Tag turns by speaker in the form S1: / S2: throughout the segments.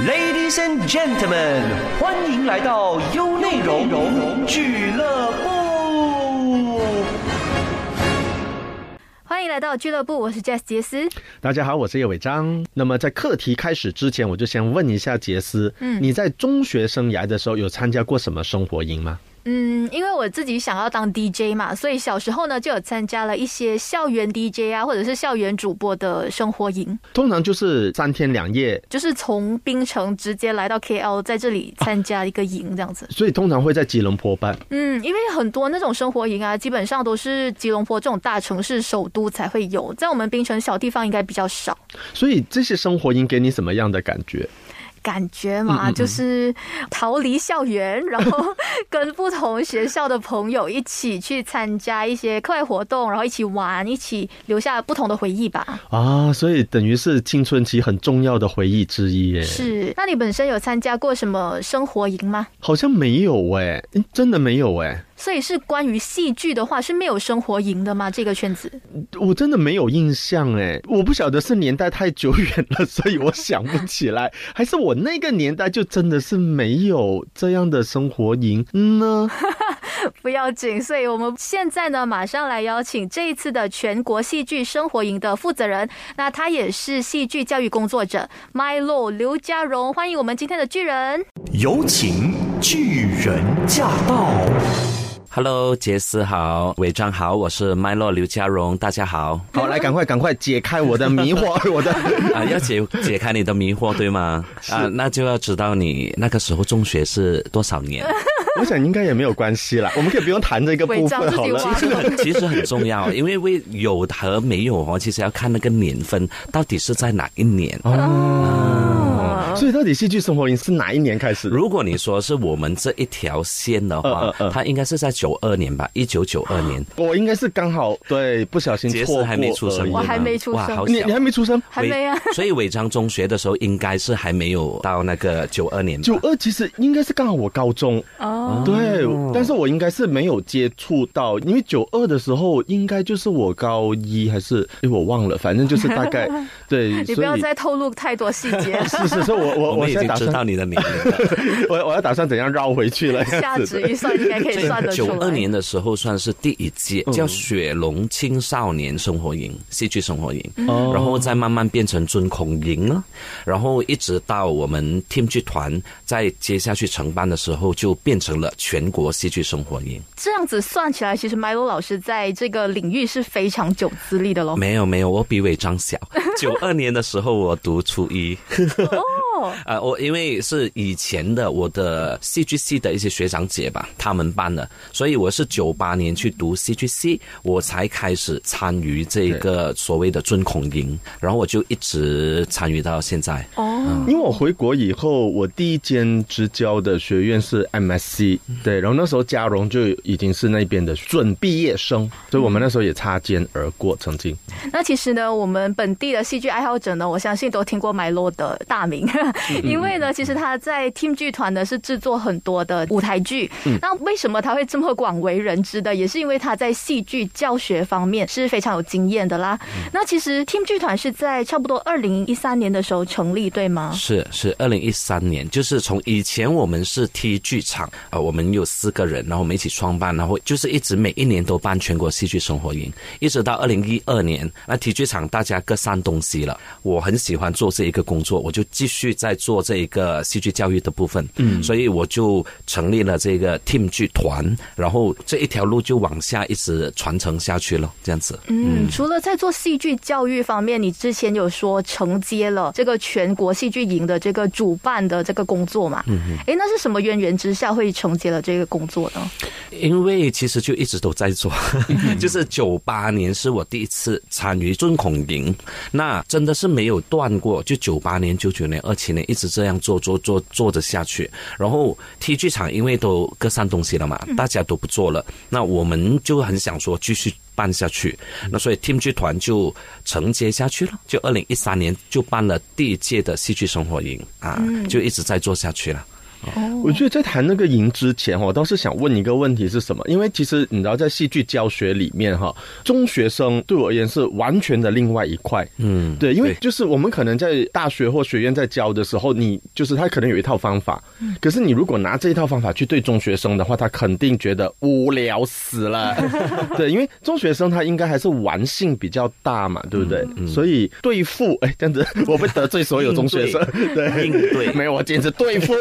S1: Ladies and gentlemen，欢迎来到优内容俱乐部。
S2: 欢迎来到俱乐部，我是 Jess 杰斯。
S3: 大家好，我是叶伟章。那么在课题开始之前，我就先问一下杰斯，嗯，你在中学生涯的时候有参加过什么生活营吗？
S2: 嗯，因为我自己想要当 DJ 嘛，所以小时候呢就有参加了一些校园 DJ 啊，或者是校园主播的生活营。
S3: 通常就是三天两夜，
S2: 就是从槟城直接来到 KL，在这里参加一个营这样子。
S3: 所以通常会在吉隆坡办。
S2: 嗯，因为很多那种生活营啊，基本上都是吉隆坡这种大城市首都才会有，在我们槟城小地方应该比较少。
S3: 所以这些生活营给你什么样的感觉？
S2: 感觉嘛，就是 逃离校园，然后跟不同学校的朋友一起去参加一些课外活动，然后一起玩，一起留下不同的回忆吧。
S3: 啊，所以等于是青春期很重要的回忆之一耶。
S2: 是，那你本身有参加过什么生活营吗？
S3: 好像没有哎，真的没有哎。
S2: 所以是关于戏剧的话是没有生活营的吗？这个圈子
S3: 我真的没有印象哎，我不晓得是年代太久远了，所以我想不起来，还是我那个年代就真的是没有这样的生活营呢？
S2: 不要紧，所以我们现在呢马上来邀请这一次的全国戏剧生活营的负责人，那他也是戏剧教育工作者 Milo 刘家荣，欢迎我们今天的巨人，
S1: 有请巨人驾到。
S4: Hello，杰斯好，伟章好，我是麦洛刘家荣，大家好。
S3: 好，来赶快赶快解开我的迷惑，我的
S4: 啊，要解解开你的迷惑对吗？啊，那就要知道你那个时候中学是多少年。
S3: 我想应该也没有关系啦，我们可以不用谈这个部分好了。
S4: 其实很其实很重要，因为为有和没有哦，其实要看那个年份到底是在哪一年
S3: 哦。所以到底戏剧生活营是哪一年开始？
S4: 如果你说是我们这一条线的话，它应该是在九二年吧，一九九二年。
S3: 我应该是刚好对不小心错
S4: 还没出生，
S2: 我还没出生，
S3: 你你还没出生，
S2: 还没啊。
S4: 所以伟章中学的时候应该是还没有到那个九二年。
S3: 九二其实应该是刚好我高中哦，对，但是我应该是没有接触到，因为九二的时候应该就是我高一还是哎我忘了，反正就是大概 对。
S2: 你不要再透露太多细节。
S3: 是 是是，我。我
S4: 我已经知道你的年龄，
S3: 我 我要打算怎样绕回去了？
S2: 下值预算应该可以算得出
S4: 来。九二年的时候算是第一届，叫雪龙青少年生活营、戏剧生活营，然后再慢慢变成尊孔营了，然后一直到我们 team 剧团在接下去承办的时候，就变成了全国戏剧生活营。
S2: 这样子算起来，其实 Milo 老师在这个领域是非常久资历的喽。
S4: 没有没有，我比伟章小。九二年的时候，我读初一。啊，我因为是以前的我的戏剧系的一些学长姐吧，他们办的，所以我是九八年去读 C G C，，我才开始参与这个所谓的尊孔营，然后我就一直参与到现在。
S3: 哦，因为我回国以后，我第一间支教的学院是 MSC，对，然后那时候嘉荣就已经是那边的准毕业生，所以我们那时候也擦肩而过，曾经。
S2: 那其实呢，我们本地的戏剧爱好者呢，我相信都听过麦洛的大名。因为呢，其实他在 Team 剧团呢是制作很多的舞台剧。那为什么他会这么广为人知的？也是因为他在戏剧教学方面是非常有经验的啦。那其实 Team 剧团是在差不多二零一三年的时候成立，对吗？
S4: 是是，二零一三年，就是从以前我们是 T 剧场啊，我们有四个人，然后我们一起创办，然后就是一直每一年都办全国戏剧生活营，一直到二零一二年，那 T 剧场大家各散东西了。我很喜欢做这一个工作，我就继续。在做这一个戏剧教育的部分，嗯，所以我就成立了这个 team 剧团，然后这一条路就往下一直传承下去了，这样子。
S2: 嗯，除了在做戏剧教育方面，你之前有说承接了这个全国戏剧营的这个主办的这个工作嘛？嗯嗯。哎，那是什么渊源之下会承接了这个工作呢？
S4: 因为其实就一直都在做，就是九八年是我第一次参与尊孔营，那真的是没有断过，就九八年、九九年、二七年一直这样做做做做着下去。然后 T 剧场因为都各散东西了嘛，大家都不做了，那我们就很想说继续办下去。那所以 Team 剧团就承接下去了，就二零一三年就办了第一届的戏剧生活营啊，就一直在做下去了。
S3: 我觉得在谈那个赢之前，我倒是想问一个问题是什么？因为其实你知道，在戏剧教学里面，哈，中学生对我而言是完全的另外一块。
S4: 嗯，
S3: 对，因为就是我们可能在大学或学院在教的时候，你就是他可能有一套方法，可是你如果拿这一套方法去对中学生的话，他肯定觉得无聊死了。对，因为中学生他应该还是玩性比较大嘛，对不对？所以对付，哎，这样子我会得罪所有中学生。对，
S4: 应对
S3: 没有，我简直对付。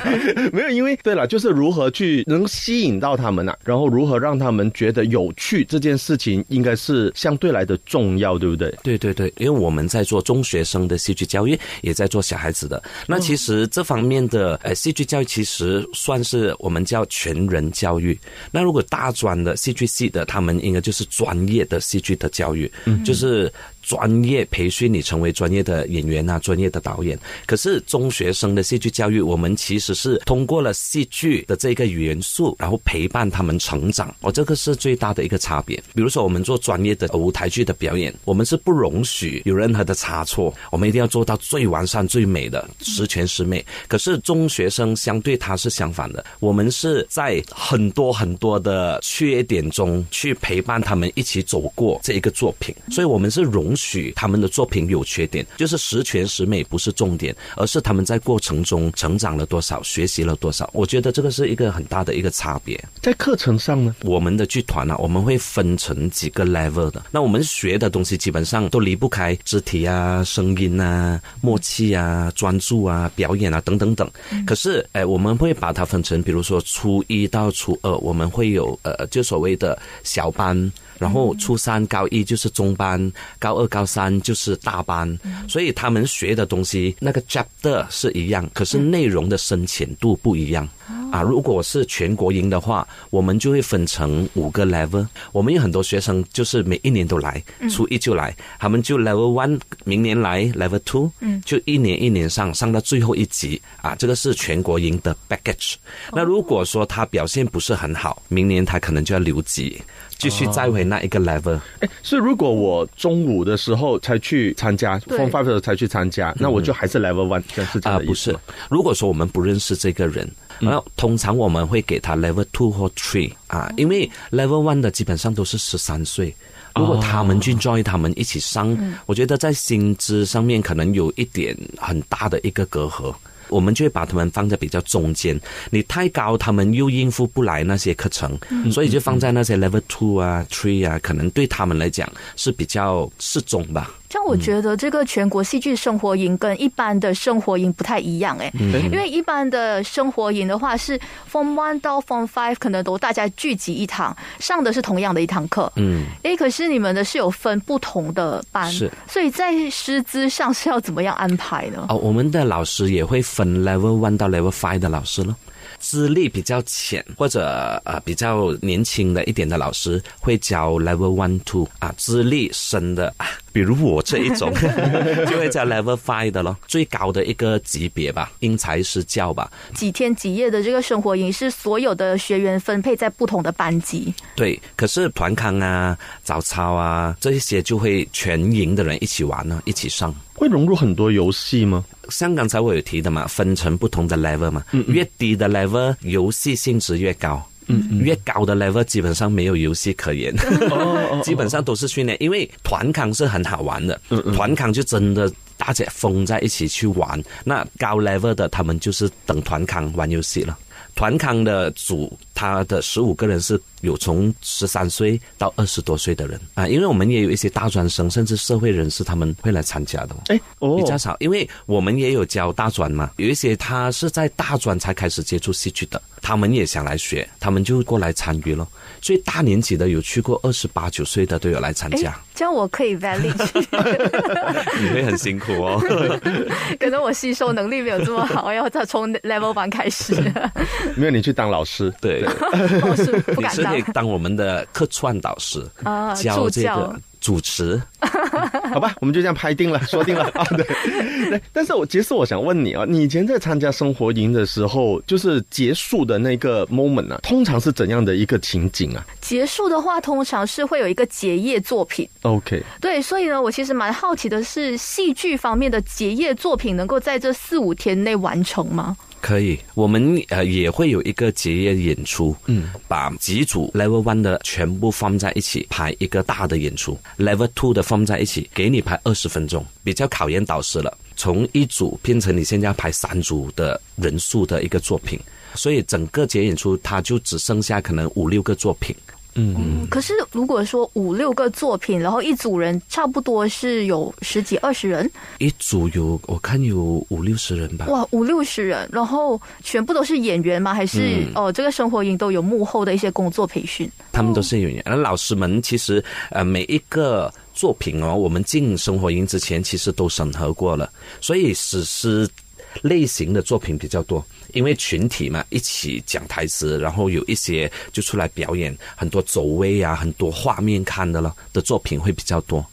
S3: 没有，因为对了，就是如何去能吸引到他们啊，然后如何让他们觉得有趣这件事情，应该是相对来的重要，对不对？
S4: 对对对，因为我们在做中学生的戏剧教育，也在做小孩子的。那其实这方面的呃戏剧教育，其实算是我们叫全人教育。那如果大专的戏剧系的，他们应该就是专业的戏剧的教育，就是。专业培训你成为专业的演员啊，专业的导演。可是中学生的戏剧教育，我们其实是通过了戏剧的这个元素，然后陪伴他们成长。哦，这个是最大的一个差别。比如说，我们做专业的舞台剧的表演，我们是不容许有任何的差错，我们一定要做到最完善、最美的，十全十美。可是中学生相对他是相反的，我们是在很多很多的缺点中去陪伴他们一起走过这一个作品，所以我们是容许他们的作品有缺点，就是十全十美不是重点，而是他们在过程中成长了多少，学习了多少。我觉得这个是一个很大的一个差别。
S3: 在课程上呢，
S4: 我们的剧团呢、啊，我们会分成几个 level 的。那我们学的东西基本上都离不开肢体啊、声音啊、默契啊、专注啊、表演啊等等等。可是，哎，我们会把它分成，比如说初一到初二，我们会有呃，就所谓的小班。然后初三、高一就是中班，高二、高三就是大班，所以他们学的东西那个 chapter 是一样，可是内容的深浅度不一样。啊，如果是全国营的话，我们就会分成五个 level。我们有很多学生就是每一年都来，初一就来，他们就 level one，明年来 level two，嗯，就一年一年上，上到最后一级啊，这个是全国营的 package。那如果说他表现不是很好，明年他可能就要留级，继续再回那一个 level。
S3: 哎，所以如果我中午的时候才去参加
S2: 对
S3: ，Form Five 的时候才去参加，那我就还是 Level One，这样是这
S4: 啊、
S3: 样的意
S4: 不是？。如果说我们不认识这个人，然后通常我们会给他 level two 或 three 啊，因为 level one 的基本上都是十三岁。如果他们去 join 他们一起上，我觉得在薪资上面可能有一点很大的一个隔阂。我们就会把他们放在比较中间，你太高，他们又应付不来那些课程，所以就放在那些 level two 啊、three 啊，可能对他们来讲是比较适中吧。
S2: 这样我觉得这个全国戏剧生活营跟一般的生活营不太一样哎、因为一般的生活营的话是 Form One 到 Form Five 可能都大家聚集一堂，上的是同样的一堂课，
S4: 嗯，
S2: 哎，可是你们的是有分不同的班，
S4: 是，
S2: 所以在师资上是要怎么样安排呢？
S4: 哦，我们的老师也会分 level one 到 level five 的老师咯。资历比较浅或者呃比较年轻的一点的老师会教 level one two 啊，资历深的啊，比如我这一种 就会教 level five 的咯，最高的一个级别吧，因材施教吧。
S2: 几天几夜的这个生活营是所有的学员分配在不同的班级，
S4: 对，可是团康啊、早操啊这一些就会全营的人一起玩呢、一起上。
S3: 会融入很多游戏吗？
S4: 像刚才我有提的嘛，分成不同的 level 嘛，越低的 level 游戏性质越高。嗯，越高的 level 基本上没有游戏可言，基本上都是训练。因为团康是很好玩的，团康就真的大家疯在一起去玩。那高 level 的他们就是等团康玩游戏了。团康的组，他的十五个人是有从十三岁到二十多岁的人啊，因为我们也有一些大专生，甚至社会人士，他们会来参加的。
S3: 哎，哦
S4: 比较少，因为我们也有教大专嘛，有一些他是在大专才开始接触戏剧的，他们也想来学，他们就过来参与了。所以大年纪的有去过二十八九岁的都有来参加，
S2: 这样我可以 valid，
S4: 你会很辛苦哦。
S2: 可能我吸收能力没有这么好，要再从 level 班开始，
S3: 没有你去当老师，
S4: 对，
S2: 我是不敢当
S4: 你是可以当我们的客串导师，
S2: 啊，
S4: 教这个主持。
S3: 好吧，我们就这样拍定了，说定了啊。对，对。但是我其实我想问你啊，你以前在参加生活营的时候，就是结束的那个 moment 啊，通常是怎样的一个情景啊
S2: 结束的话，通常是会有一个结业作品。
S3: ？OK，
S2: 对，所以呢，我其实蛮好奇的是，戏剧方面的结业作品能够在这四五天内完成吗？
S4: 可以，我们呃也会有一个结业演出，
S3: 嗯，
S4: 把几组 Level One 的全部放在一起排一个大的演出，Level Two 的放在一起，给你排二十分钟，比较考验导师了。从一组变成你现在排三组的人数的一个作品，所以整个节演出它就只剩下可能五六个作品。
S2: 嗯，可是如果说五六个作品，然后一组人差不多是有十几二十人，
S4: 一组有我看有五六十人吧。
S2: 哇，五六十人，然后全部都是演员吗？还是哦，这个生活营都有幕后的一些工作培训？
S4: 他们都是演员，而老师们其实呃每一个作品哦，我们进生活营之前其实都审核过了，所以史诗类型的作品比较多。因为群体嘛，一起讲台词，然后有一些就出来表演，很多走位啊，很多画面看的了的作品会比较多。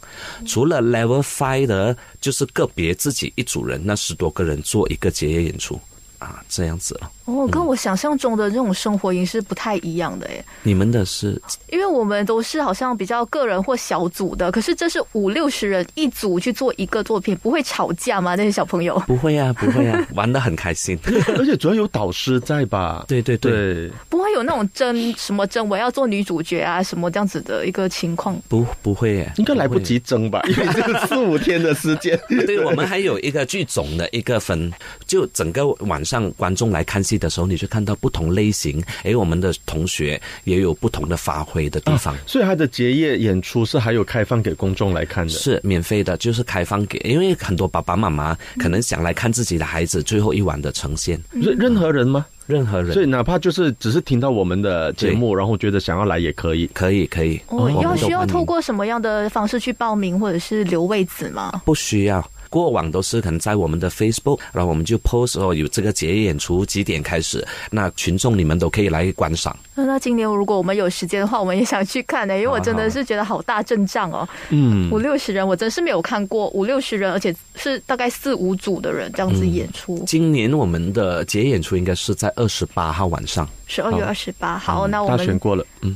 S4: 除了 Level Five 的，就是个别自己一组人，那十多个人做一个结业演出啊，这样子了。
S2: 哦，跟我想象中的这种生活营是不太一样的诶。
S4: 你们的是？
S2: 因为我们都是好像比较个人或小组的，可是这是五六十人一组去做一个作品，不会吵架吗？那些小朋友
S4: 不会啊，不会啊，玩的很开心。
S3: 而且主要有导师在吧？
S4: 对对
S3: 对，
S2: 不会有那种争什么争我要做女主角啊什么这样子的一个情况。
S4: 不不会耶，
S3: 应该来不及争吧？因为这个四五天的时间。
S4: 对我们还有一个剧种的一个分，就整个晚上观众来看戏的时候，你就看到不同类型。哎，我们的同学也有不同的发挥的地方。
S3: 所以他的结业演出是还有开放给公众来看的，
S4: 是免费的，就是开放给，因为很多爸爸妈妈可能想来看自己的孩子最后一晚的呈现。
S3: 任任何人吗？
S4: 任何人。
S3: 所以哪怕就是只是听到我们的节目，然后觉得想要来也可以，
S4: 可以可以。
S2: 哦，要需要透过什么样的方式去报名或者是留位子吗？
S4: 不需要。过往都是可能在我们的 Facebook，然后我们就 post 哦，有这个节演出几点开始，那群众你们都可以来观赏。
S2: 那今年如果我们有时间的话，我们也想去看呢，因为我真的是觉得好大阵仗哦，
S3: 嗯，
S2: 五六十人，我真是没有看过五六十人，而且是大概四五组的人这样子演出。
S4: 今年我们的节演出应该是在二十八号晚上，
S2: 十二月二十八号。那我们
S3: 选过了，嗯，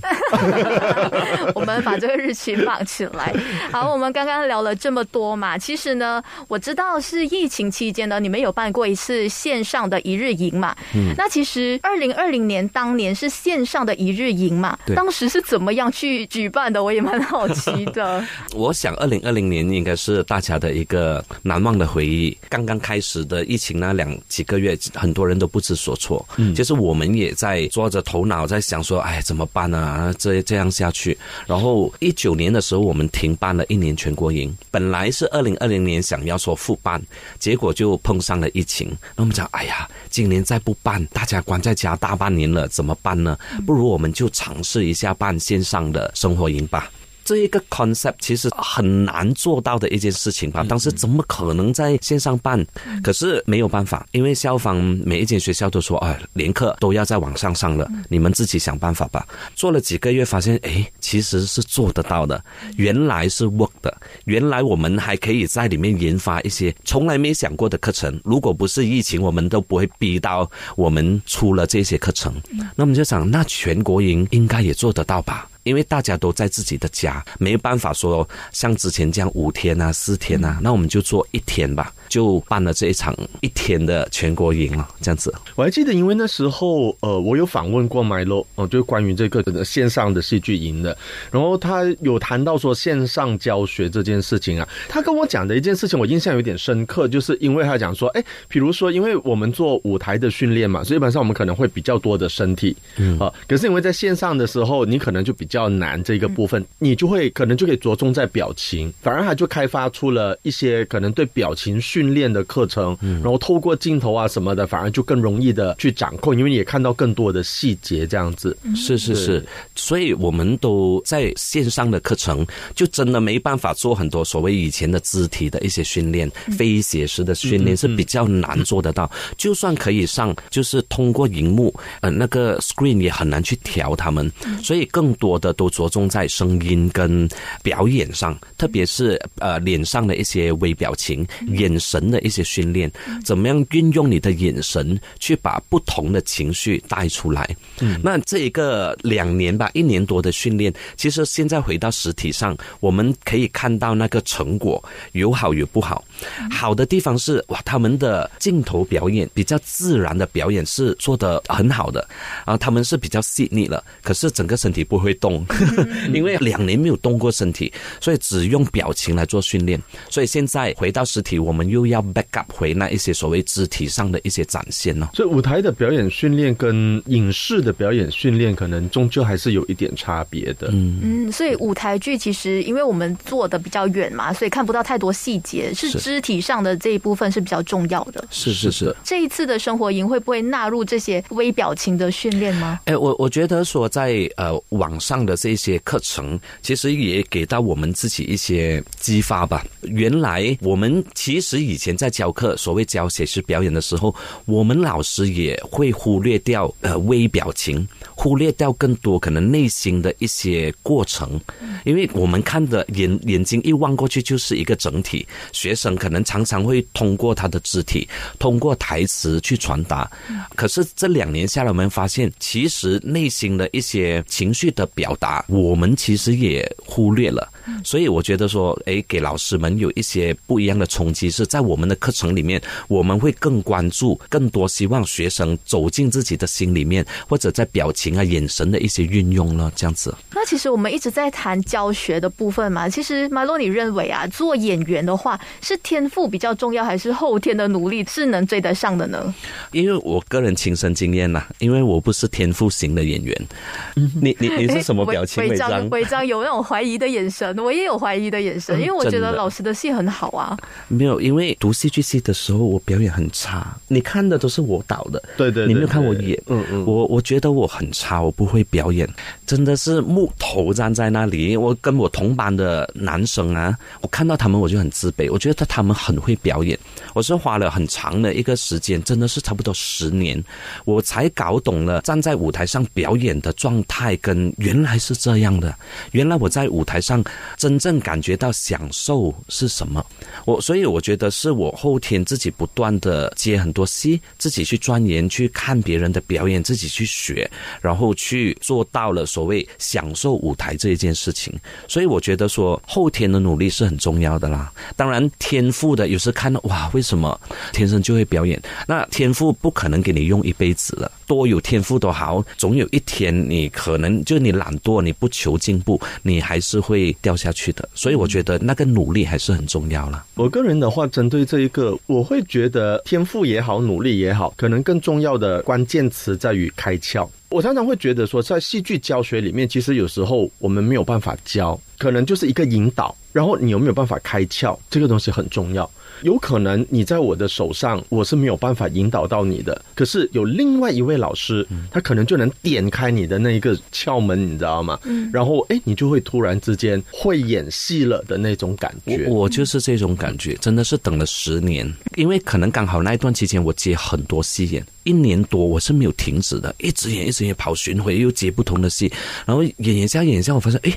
S2: 我们把这个日期放起来。好，我们刚刚聊了这么多嘛，其实呢，我知道是疫情期间呢，你们有办过一次线上的一日营嘛，嗯，那其实二零二零年当年是线上的一日营嘛，当时是怎么样去举办的？我也蛮好奇的。
S4: 我想二零二零年应该是大家的一个难忘的回忆。刚刚开始的疫情那两几个月，很多人都不知所措，嗯，其实我们也在抓着头脑在想说，哎，怎么办呢？这这样下去。然后一九年的时候，我们停办了一年全国营，本来是二零二零年想要说复办，结果就碰上了疫情。那我们讲，哎呀，今年再不办，大家关在家大半年了，怎么办呢？不如我们就尝试一下办线上的生活营吧。这一个 concept 其实很难做到的一件事情吧，当时怎么可能在线上办？可是没有办法，因为校方每一间学校都说啊，连课都要在网上上了，你们自己想办法吧。做了几个月，发现哎，其实是做得到的，原来是 work 的，原来我们还可以在里面研发一些从来没想过的课程。如果不是疫情，我们都不会逼到我们出了这些课程。那我们就想，那全国营应该也做得到吧？因为大家都在自己的家，没办法说像之前这样五天啊、四天啊，那我们就做一天吧，就办了这一场一天的全国营了，这样子。
S3: 我还记得，因为那时候呃，我有访问过 Milo 哦，就关于这个线上的戏剧营的，然后他有谈到说线上教学这件事情啊，他跟我讲的一件事情，我印象有点深刻，就是因为他讲说，哎，比如说，因为我们做舞台的训练嘛，所以基本上我们可能会比较多的身体，嗯啊，可是因为在线上的时候，你可能就比较难这个部分，你就会可能就可以着重在表情，反而他就开发出了一些可能对表情训练的课程，然后透过镜头啊什么的，反而就更容易的去掌控，因为你也看到更多的细节这样子。
S4: 是是是，所以我们都在线上的课程，就真的没办法做很多所谓以前的肢体的一些训练、非写实的训练是比较难做得到。就算可以上，就是通过荧幕，呃，那个 screen 也很难去调他们，所以更多。的都着重在声音跟表演上，特别是呃脸上的一些微表情、眼神的一些训练，怎么样运用你的眼神去把不同的情绪带出来。嗯。那这一个两年吧，一年多的训练，其实现在回到实体上，我们可以看到那个成果有好有不好。好的地方是哇，他们的镜头表演比较自然的表演是做的很好的，啊，他们是比较细腻了，可是整个身体不会动，因为两年没有动过身体，所以只用表情来做训练。所以现在回到实体，我们又要 back up 回那一些所谓肢体上的一些展现呢。
S3: 所以舞台的表演训练跟影视的表演训练，可能终究还是有一点差别的。
S4: 嗯，
S2: 嗯，所以舞台剧其实因为我们坐的比较远嘛，所以看不到太多细节，是
S4: 是
S2: 肢体上的这一部分是比较重要的。
S4: 是是是。
S2: 这一次的生活营会不会纳入这些微表情的训练吗？
S4: 哎，我我觉得说在呃网上的这些课程，其实也给到我们自己一些激发吧。原来我们其实以前在教课，所谓教写实表演的时候，我们老师也会忽略掉呃微表情，忽略掉更多可能内心的一些过程，因为我们看的眼眼睛一望过去就是一个整体，学生可能常常会通过他的肢体，通过台词去传达。可是这两年下来，我们发现其实内心的一些情绪的表达，我们其实也忽略了。所以我觉得说，哎，给老师们有一些不一样的冲击，是在我们的课程里面，我们会更关注、更多希望学生走进自己的心里面，或者在表情啊、眼神的一些运用了，这样子。
S2: 那其实我们一直在谈教学的部分嘛。其实马洛，你认为啊，做演员的话，是天赋比较重要，还是后天的努力是能追得上的呢？
S4: 因为我个人亲身经验呐、因为我不是天赋型的演员。你你你是什么表情？
S2: 违
S4: 章？
S2: 违章有那种怀疑的眼神，我也有怀疑的眼神，因为我觉得老师的戏很好啊。
S4: 没有，因为读戏剧系的时候，我表演很差。你看的都是我导的，
S3: 对对对
S4: 你没有看我演。
S3: 嗯嗯
S4: 我我觉得我很差，我不会表演，真的是木头站在那里。我跟我同班的男生啊，我看到他们我就很自卑，我觉得他们很会表演。我是花了很长的一个时间，真的是差不多十年，我才搞懂了站在舞台上表演的状态跟原来是这样的。原来我在舞台上真正感觉到享受是什么。我所以我觉得是我后天自己不断的接很多戏，自己去钻研，去看别人的表演，自己去学，然后去做到了所谓享受舞台这一件事情。所以我觉得说后天的努力是很重要的啦。当然天赋的有时看到哇，为什么天生就会表演？那天赋不可能给你用一辈子了，多有天赋都好，总有一天你可能就你懒惰，你不求进步，你还是会掉下去的。所以我觉得那个努力还是很重要了。
S3: 我个人的话，针对这一个，我会觉得天赋也好，努力也好，可能更重要的关键词在于开窍。我常常会觉得说，在戏剧教学里面，其实有时候我们没有办法教，可能就是一个引导，然后你有没有办法开窍，这个东西很重要。有可能你在我的手上，我是没有办法引导到你的，可是有另外一位老师，他可能就能点开你的那一个窍门，你知道吗？嗯，然后哎，你就会突然之间会演戏了的那种感觉。
S4: 我我就是这种感觉，真的是等了十年，因为可能刚好那一段期间我接很多戏演，一年多我是没有停止的，一直演一直演，跑巡回又接不同的戏，然后演演下演下，我发现诶。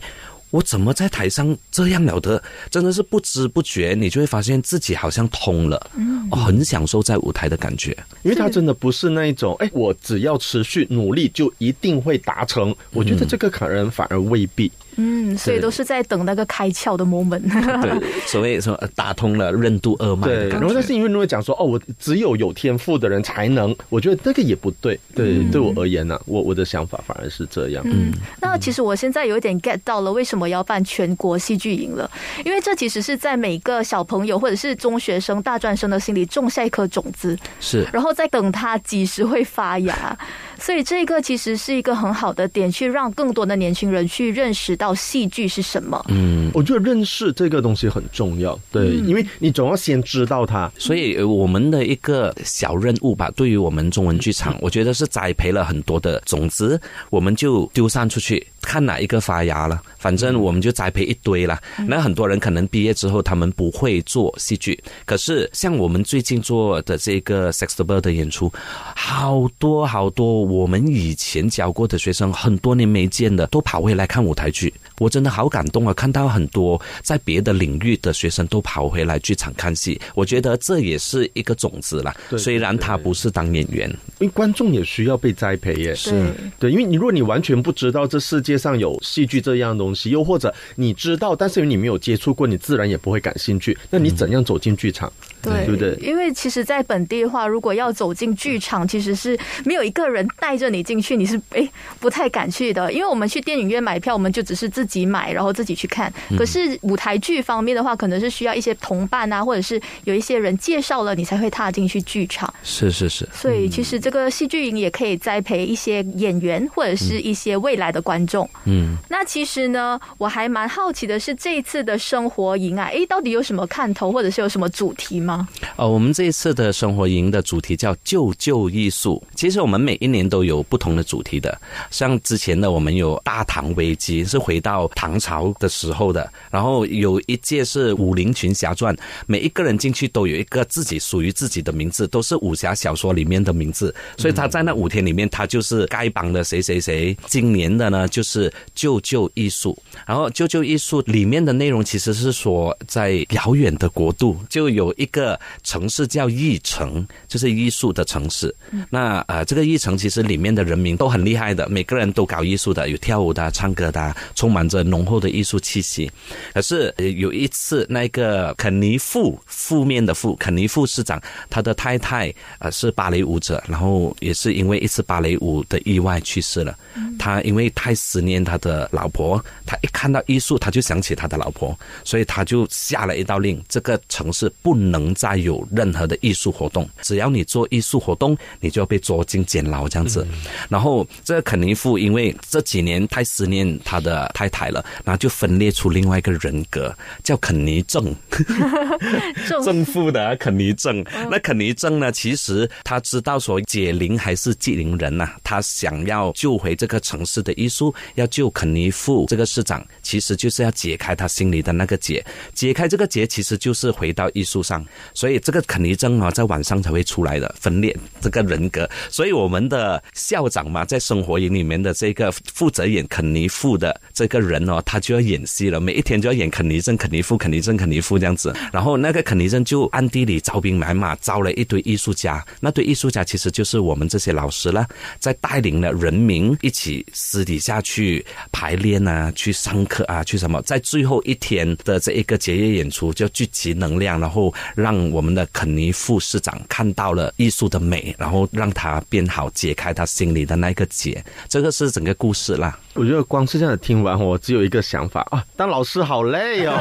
S4: 我怎么在台上这样了得？真的是不知不觉，你就会发现自己好像通了，嗯，哦、很享受在舞台的感觉。
S3: 因为他真的不是那一种，哎，我只要持续努力就一定会达成。我觉得这个可能反而未必。
S2: 嗯，所以都是在等那个开窍的 moment。
S4: 对，所谓说呃打通了任督二脉的
S3: 对，
S4: 感
S3: 然后但是。因为如果讲说，哦，我只有有天赋的人才能，我觉得这个也不对。对，对我而言呢、我我的想法反而是这样。
S2: 嗯，那其实我现在有点 get 到了为什么要办全国戏剧营了，因为这其实是在每个小朋友或者是中学生、大专生的心里种下一颗种子，
S4: 是
S2: 然后再等它几时会发芽。所以这个其实是一个很好的点，去让更多的年轻人去认识到戏剧是什么。
S4: 嗯，
S3: 我觉得认识这个东西很重要，对，因为你总要先知道它。
S4: 所以呃我们的一个小任务吧，对于我们中文剧场，我觉得是栽培了很多的种子，我们就丢散出去。看哪一个发芽了，反正我们就栽培一堆了。那很多人可能毕业之后他们不会做戏剧，可是像我们最近做的这个 Sextable 的演出，好多好多我们以前教过的学生，很多年没见的都跑回来看舞台剧，我真的好感动啊！看到很多在别的领域的学生都跑回来剧场看戏，我觉得这也是一个种子啦。
S3: 对
S4: 虽然他不是当演员，
S3: 因为观众也需要被栽培耶。
S2: 是
S3: 对，因为你如果你完全不知道这世界上有戏剧这样东西，又或者你知道，但是因为你没有接触过，你自然也不会感兴趣。那你怎样走进剧场？
S2: 对，
S3: 对不对
S2: 因为其实，在本地的话，如果要走进剧场，其实是没有一个人带着你进去，你是诶不太敢去的。因为我们去电影院买票，我们就只是自己买，然后自己去看。可是舞台剧方面的话，可能是需要一些同伴啊，或者是有一些人介绍了，你才会踏进去剧场。
S4: 是是是，
S2: 所以，其实这个戏剧营也可以栽培一些演员，或者是一些未来的观众。
S4: 嗯。
S2: 那其实呢，我还蛮好奇的是，这一次的生活营啊，诶，到底有什么看头，或者是有什么主题吗？
S4: 呃，我们这一次的生活营的主题叫“旧旧艺术”。其实我们每一年都有不同的主题的，像之前的我们有大唐危机，是回到唐朝的时候的，然后有一届是武林群侠传，每一个人进去都有一个自己属于自己的名字，都是武侠小说里面的名字，所以他在那五天里面，他就是丐帮的谁谁谁。今年的呢，就是舅舅艺术，然后舅舅艺术里面的内容其实是说，在遥远的国度就有一个城市叫义城，就是艺术的城市。那呃，这个义城其实里面的人民都很厉害的，每个人都搞艺术的，有跳舞的啊、唱歌的啊，充满着浓厚的艺术气息。可是呃有一次，那个肯尼富负面的富肯尼富市长，他的太太呃是芭蕾舞者，然后也是因为一次芭蕾舞的意外去世了。他因为太思念他的老婆，他一看到艺术，他就想起他的老婆，所以他就下了一道令：这个城市不能再有任何的艺术活动，只要你做艺术活动，你就要被捉进监牢这样子。然后这个肯尼夫因为这几年太思念他的太太了，然后就分裂出另外一个人格，叫肯尼症。
S2: 正
S4: 正负的、啊、肯尼症。那肯尼症呢？其实他知道说解铃还是系铃人呐、他想要救回这个城市的艺术，要救肯尼富这个市长，其实就是要解开他心里的那个结。解开这个结，其实就是回到艺术上。所以这个肯尼症啊，在晚上才会出来的分裂这个人格。所以我们的校长嘛，在生活营里面的这个负责演肯尼富的这个人哦，他就要演戏了，每一天就要演肯尼症、肯尼夫、肯尼症、肯尼夫这样子。然后那个肯尼症就暗地里招兵买马，招了一堆艺术家。那堆艺术家其实就是我们这些老师了，在带领了人民一起私底下去排练啊，去上课啊，去什么，在最后一天的这一个结业演出，就聚集能量，然后让我们的肯尼副市长看到了艺术的美，然后让他变好，解开他心里的那个结。这个是整个故事啦，
S3: 我觉得光是这样子听完，我只有一个想法啊，当老师好累哦。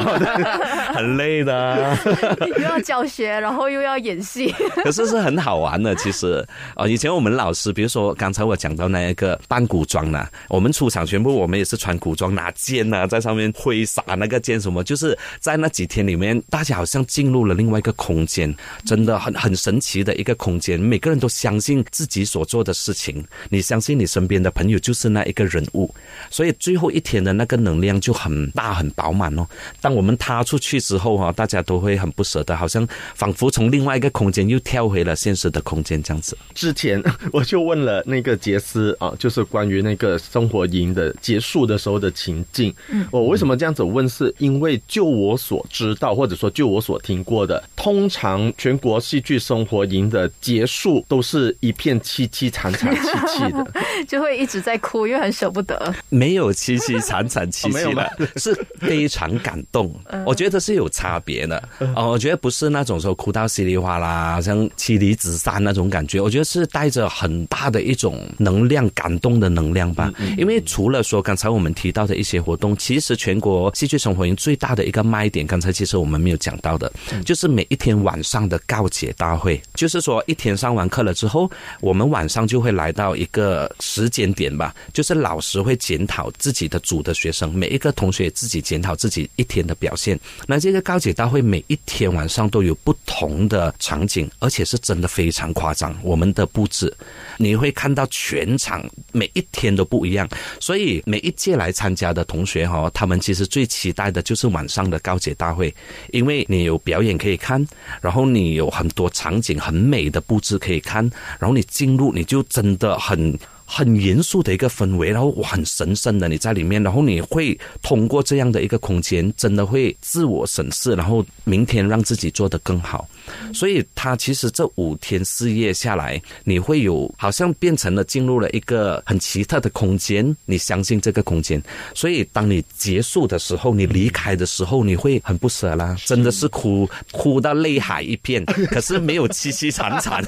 S4: 很累的。
S2: 又要教学，然后又要演戏，
S4: 可是是很好玩的，其实呃，以前我们老师，比如说刚才我讲到那一个扮古装呢，我们出场全部我们也是穿古装，拿剑啊，在上面挥洒那个剑什么，就是在那几天里面，大家好像进入了另外一个空间，真的很很神奇的一个空间，每个人都相信自己所做的事情，你相信你身边的朋友就是那一个人物，所以最后一天的那个能量就很大很饱满哦。当我们踏出去之后哈、大家都会很不舍得，好像仿佛从另外一个空间又跳回了现实的空间这样子。
S3: 之前我就问了那个杰斯啊，就是关于那个生活营的结束的时候的情境。嗯，我为什么这样子问？是因为就我所知道，或者说就我所听过的，通常全国戏剧生活营的结束都是一片凄凄惨惨戚戚的。
S2: 就会一直在哭，因为很舍不得。
S4: 没有凄凄惨惨戚戚的，是非常感动。我觉得是有差别的。哦，我觉得不是那种说哭到稀里哗啦，像妻离子散那种感觉。我觉得是带着很大的一种能量，感动的能量吧。因为除了说刚才我们提到的一些活动，其实全国戏剧生活营最大的一个卖点，刚才其实我们没有讲到的，就是每一天晚上的告解大会。就是说一天上完课了之后，我们晚上就会来到一个时间点吧，就是老师会检讨自己的组的学生，每一个同学自己检讨自己一天的表现。那这个告解大会每一天晚上都有不同的场景，而且是真的非常夸张。我们的布置，你会看到全场每一天都不一样，所以每一届来参加的同学哈，他们其实最期待的就是晚上的告解大会，因为你有表演可以看，然后你有很多场景很美的布置可以看，然后你进入你就真的很。很严肃的一个氛围，然后我很神圣的你在里面，然后你会通过这样的一个空间，真的会自我审视，然后明天让自己做得更好。所以，他其实这五天四夜下来，你会有好像变成了进入了一个很奇特的空间。你相信这个空间，所以当你结束的时候，你离开的时候，你 会很不舍啦，真的是哭哭到泪海一片，可是没有凄凄惨惨，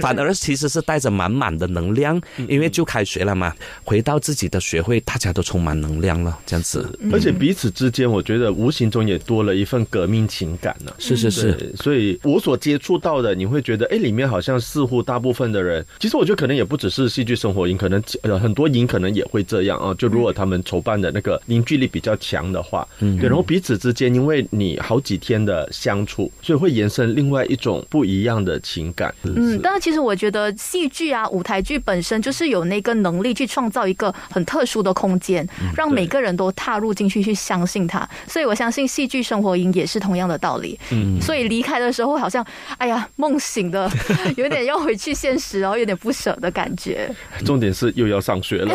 S4: 反 而其实是带着。满满的能量，因为就开学了嘛，回到自己的学会，大家都充满能量了，这样子。
S3: 而且彼此之间，我觉得无形中也多了一份革命情感呢。
S4: 是是是，
S3: 所以我所接触到的，你会觉得，哎，里面好像似乎大部分的人，其实我觉得可能也不只是戏剧生活营，可能呃很多营可能也会这样啊。就如果他们筹办的那个凝聚力比较强的话，嗯，对，然后彼此之间，因为你好几天的相处，所以会延伸另外一种不一样的情感。
S2: 嗯，但是其实我觉得戏。剧啊，舞台剧本身就是有那个能力去创造一个很特殊的空间，让每个人都踏入进去，去相信它。所以我相信戏剧生活营也是同样的道理。嗯，所以离开的时候好像，哎呀，梦醒的，有点要回去现实，然后有点不舍的感觉。
S3: 重点是又要上学了，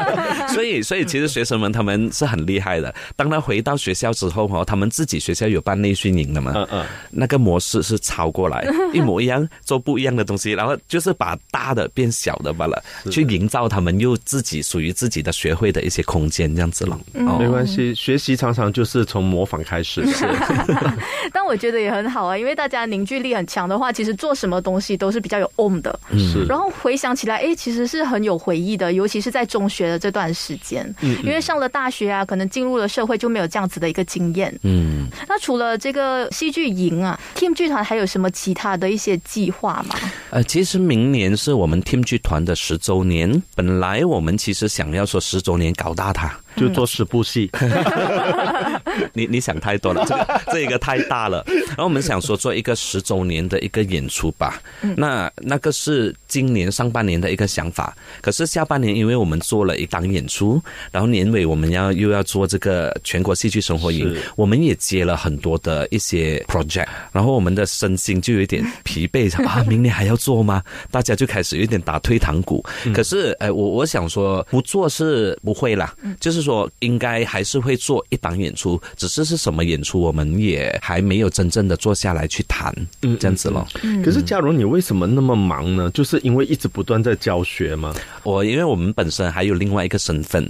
S4: 所以，所以其实学生们他们是很厉害的。当他回到学校之后哈，他们自己学校有办内训营的嘛，嗯嗯，那个模式是抄过来，一模一样，做不一样的东西，然后就是把大。的变小的罢了，去营造他们又自己属于自己的学会的一些空间，这样子了。
S3: 没关系，学习常常就是从模仿开始。是，
S2: 但我觉得也很好啊，因为大家凝聚力很强的话，其实做什么东西都是比较有 on 的。是，然后回想起来，哎，其实是很有回忆的，尤其是在中学的这段时间。嗯，因为上了大学啊，可能进入了社会就没有这样子的一个经验。嗯，那除了这个戏剧营啊，Team 剧团还有什么其他的一些计划吗？
S4: 呃，其实明年是。我们 Team 剧团的十周年，本来我们其实想要说十周年搞大它。
S3: 就做十部戏，
S4: 你你想太多了，这个这个太大了。然后我们想说做一个十周年的一个演出吧。那那个是今年上半年的一个想法。可是下半年，因为我们做了一档演出，然后年尾我们要又要做这个全国戏剧生活营，我们也接了很多的一些 project，然后我们的身心就有点疲惫，啊，明年还要做吗？大家就开始有点打退堂鼓。可是，哎，我我想说不做是不会啦，就是。说应该还是会做一档演出，只是是什么演出，我们也还没有真正的坐下来去谈，嗯，这样子咯。
S3: 可是，假如你为什么那么忙呢？就是因为一直不断在教学吗？
S4: 我因为我们本身还有另外一个身份，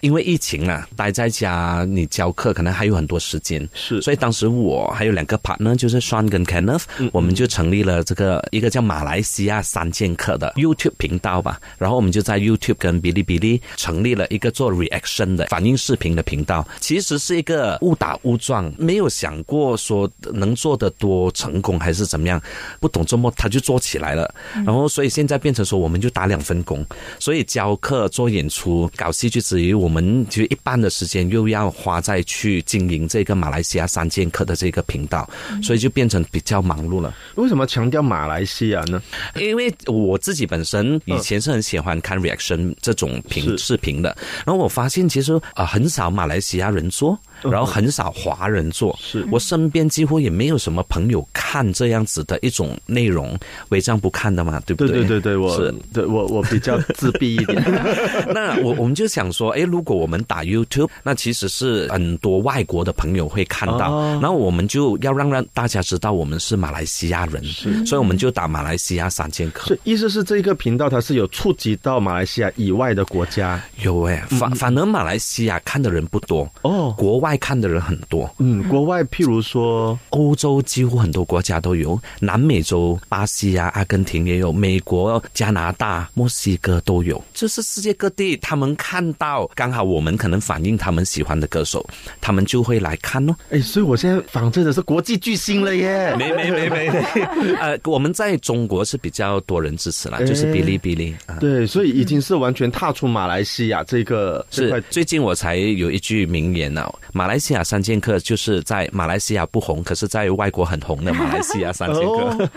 S4: 因为疫情啊，待在家，你教课可能还有很多时间，
S3: 是，
S4: 所以当时我还有两个 partner，就是 Sean 跟 Kenneth，我们就成立了这个一个叫马来西亚三剑客的 YouTube 频道吧，然后我们就在 YouTube 跟哔哩哔哩成立了一个做 reaction 的。反应视频的频道其实是一个误打误撞，没有想过说能做的多成功还是怎么样，不懂这么他就做起来了。然后所以现在变成说我们就打两份工，所以教课、做演出、搞戏剧之余，我们就一半的时间又要花在去经营这个马来西亚三剑客的这个频道，所以就变成比较忙碌了。
S3: 为什么强调马来西亚呢？
S4: 因为我自己本身以前是很喜欢看 reaction 这种频视频的，然后我发现其实。啊，很少马来西亚人做。然后很少华人做，
S3: 是
S4: 我身边几乎也没有什么朋友看这样子的一种内容，违章不看的嘛，对不
S3: 对？对对对对，我是对我我比较自闭一点。
S4: 那我我们就想说，哎，如果我们打 YouTube，那其实是很多外国的朋友会看到，然后我们就要让让大家知道我们是马来西亚人，
S3: 是，
S4: 所以我们就打马来西亚三剑客。
S3: 意思是这个频道它是有触及到马来西亚以外的国家，
S4: 有哎，反反而马来西亚看的人不多哦，国外。爱看的人很多，
S3: 嗯，国外譬如说
S4: 欧洲几乎很多国家都有，南美洲巴西啊、阿根廷也有，美国、加拿大、墨西哥都有，就是世界各地，他们看到刚好我们可能反映他们喜欢的歌手，他们就会来看哦。
S3: 哎，所以我现在仿真的是国际巨星了耶！
S4: 没没没没，呃，我们在中国是比较多人支持了，就是哔哩哔哩。
S3: 对，所以已经是完全踏出马来西亚这个
S4: 是最近我才有一句名言呢。马来西亚三剑客就是在马来西亚不红，可是在外国很红的马来西亚三剑客。
S3: 哦，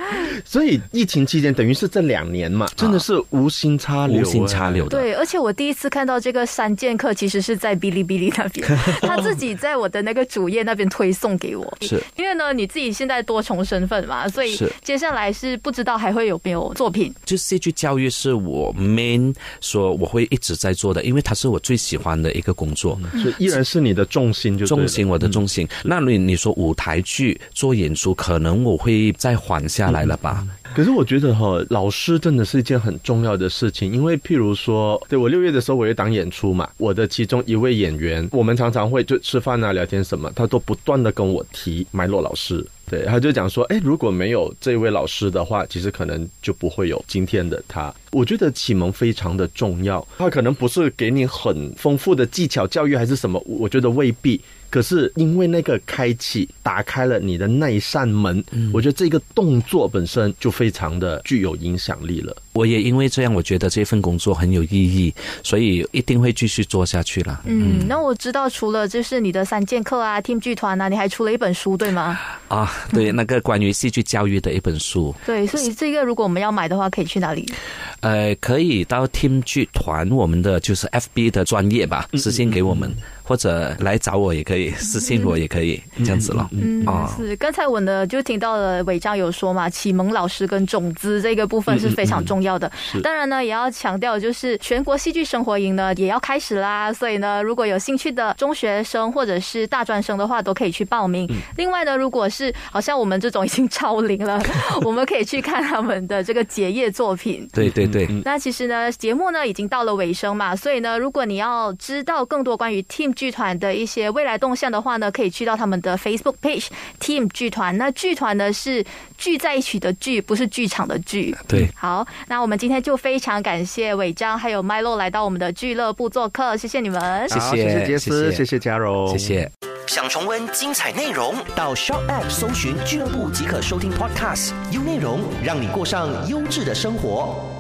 S3: 所以疫情期间等于是这两年嘛，真的是无心插柳、
S4: 无心插柳的。
S2: 对，而且我第一次看到这个三剑客，其实是在哔哩哔哩那边，他自己在我的那个主页那边推送给我。
S4: 是
S2: 因为呢，你自己现在多重身份嘛，所以接下来是不知道还会有没有作品。
S4: 就戏剧教育是我 main 说我会一直在做的，因为它是我最喜欢的一个工作。
S3: 所以依然是你的重心
S4: 重心，我的重心。那你你说舞台剧做演出，可能我会再缓下来了吧？
S3: 可是我觉得哈，老师真的是一件很重要的事情，因为譬如说，对我六月的时候我有档演出嘛，我的其中一位演员，我们常常会就吃饭啊、聊天什么，他都不断的跟我提麦洛老师。对，他就讲说，哎，如果没有这位老师的话，其实可能就不会有今天的他。我觉得启蒙非常的重要，他可能不是给你很丰富的技巧教育还是什么，我觉得未必。可是因为那个开启，打开了你的那一扇门，我觉得这个动作本身就非常的具有影响力了。
S4: 我也因为这样，我觉得这份工作很有意义，所以一定会继续做下去了。
S2: 嗯，那我知道除了就是你的三剑客啊、Team 剧团啊，你还出了一本书，对吗？
S4: 啊，对，那个关于戏剧教育的一本书，
S2: 对，所以这个如果我们要买的话，可以去哪里？
S4: 呃，可以到 Team 剧团我们的就是 FB 的专业吧，私信给我们，或者来找我也可以，私信我也可以，这样子了。
S2: 嗯，
S4: 啊
S2: 是。刚才我呢就听到了伟章有说嘛，启蒙老师跟种子这个部分是非常重要的。当然呢，也要强调就是全国戏剧生活营呢也要开始啦，所以呢，如果有兴趣的中学生或者是大专生的话，都可以去报名。另外呢，如果是好像我们这种已经超龄了，我们可以去看他们的这个结业作品。
S4: 对对对，
S2: 那其实呢，节目呢已经到了尾声嘛，所以呢，如果你要知道更多关于 Team 剧团的一些未来动向的话呢，可以去到他们的 Facebook page Team 剧团。那剧团呢是聚在一起的聚，不是剧场的剧。
S4: 对
S2: 好，那我们今天就非常感谢伟章还有麦洛来到我们的俱乐部做客，谢谢你们。
S4: 谢
S3: 谢谢谢杰斯，谢谢嘉荣，
S4: 谢谢。
S1: 想重温精彩内容，到 Shop App 搜寻俱乐部即可收听 Podcast，优内容让你过上优质的生活。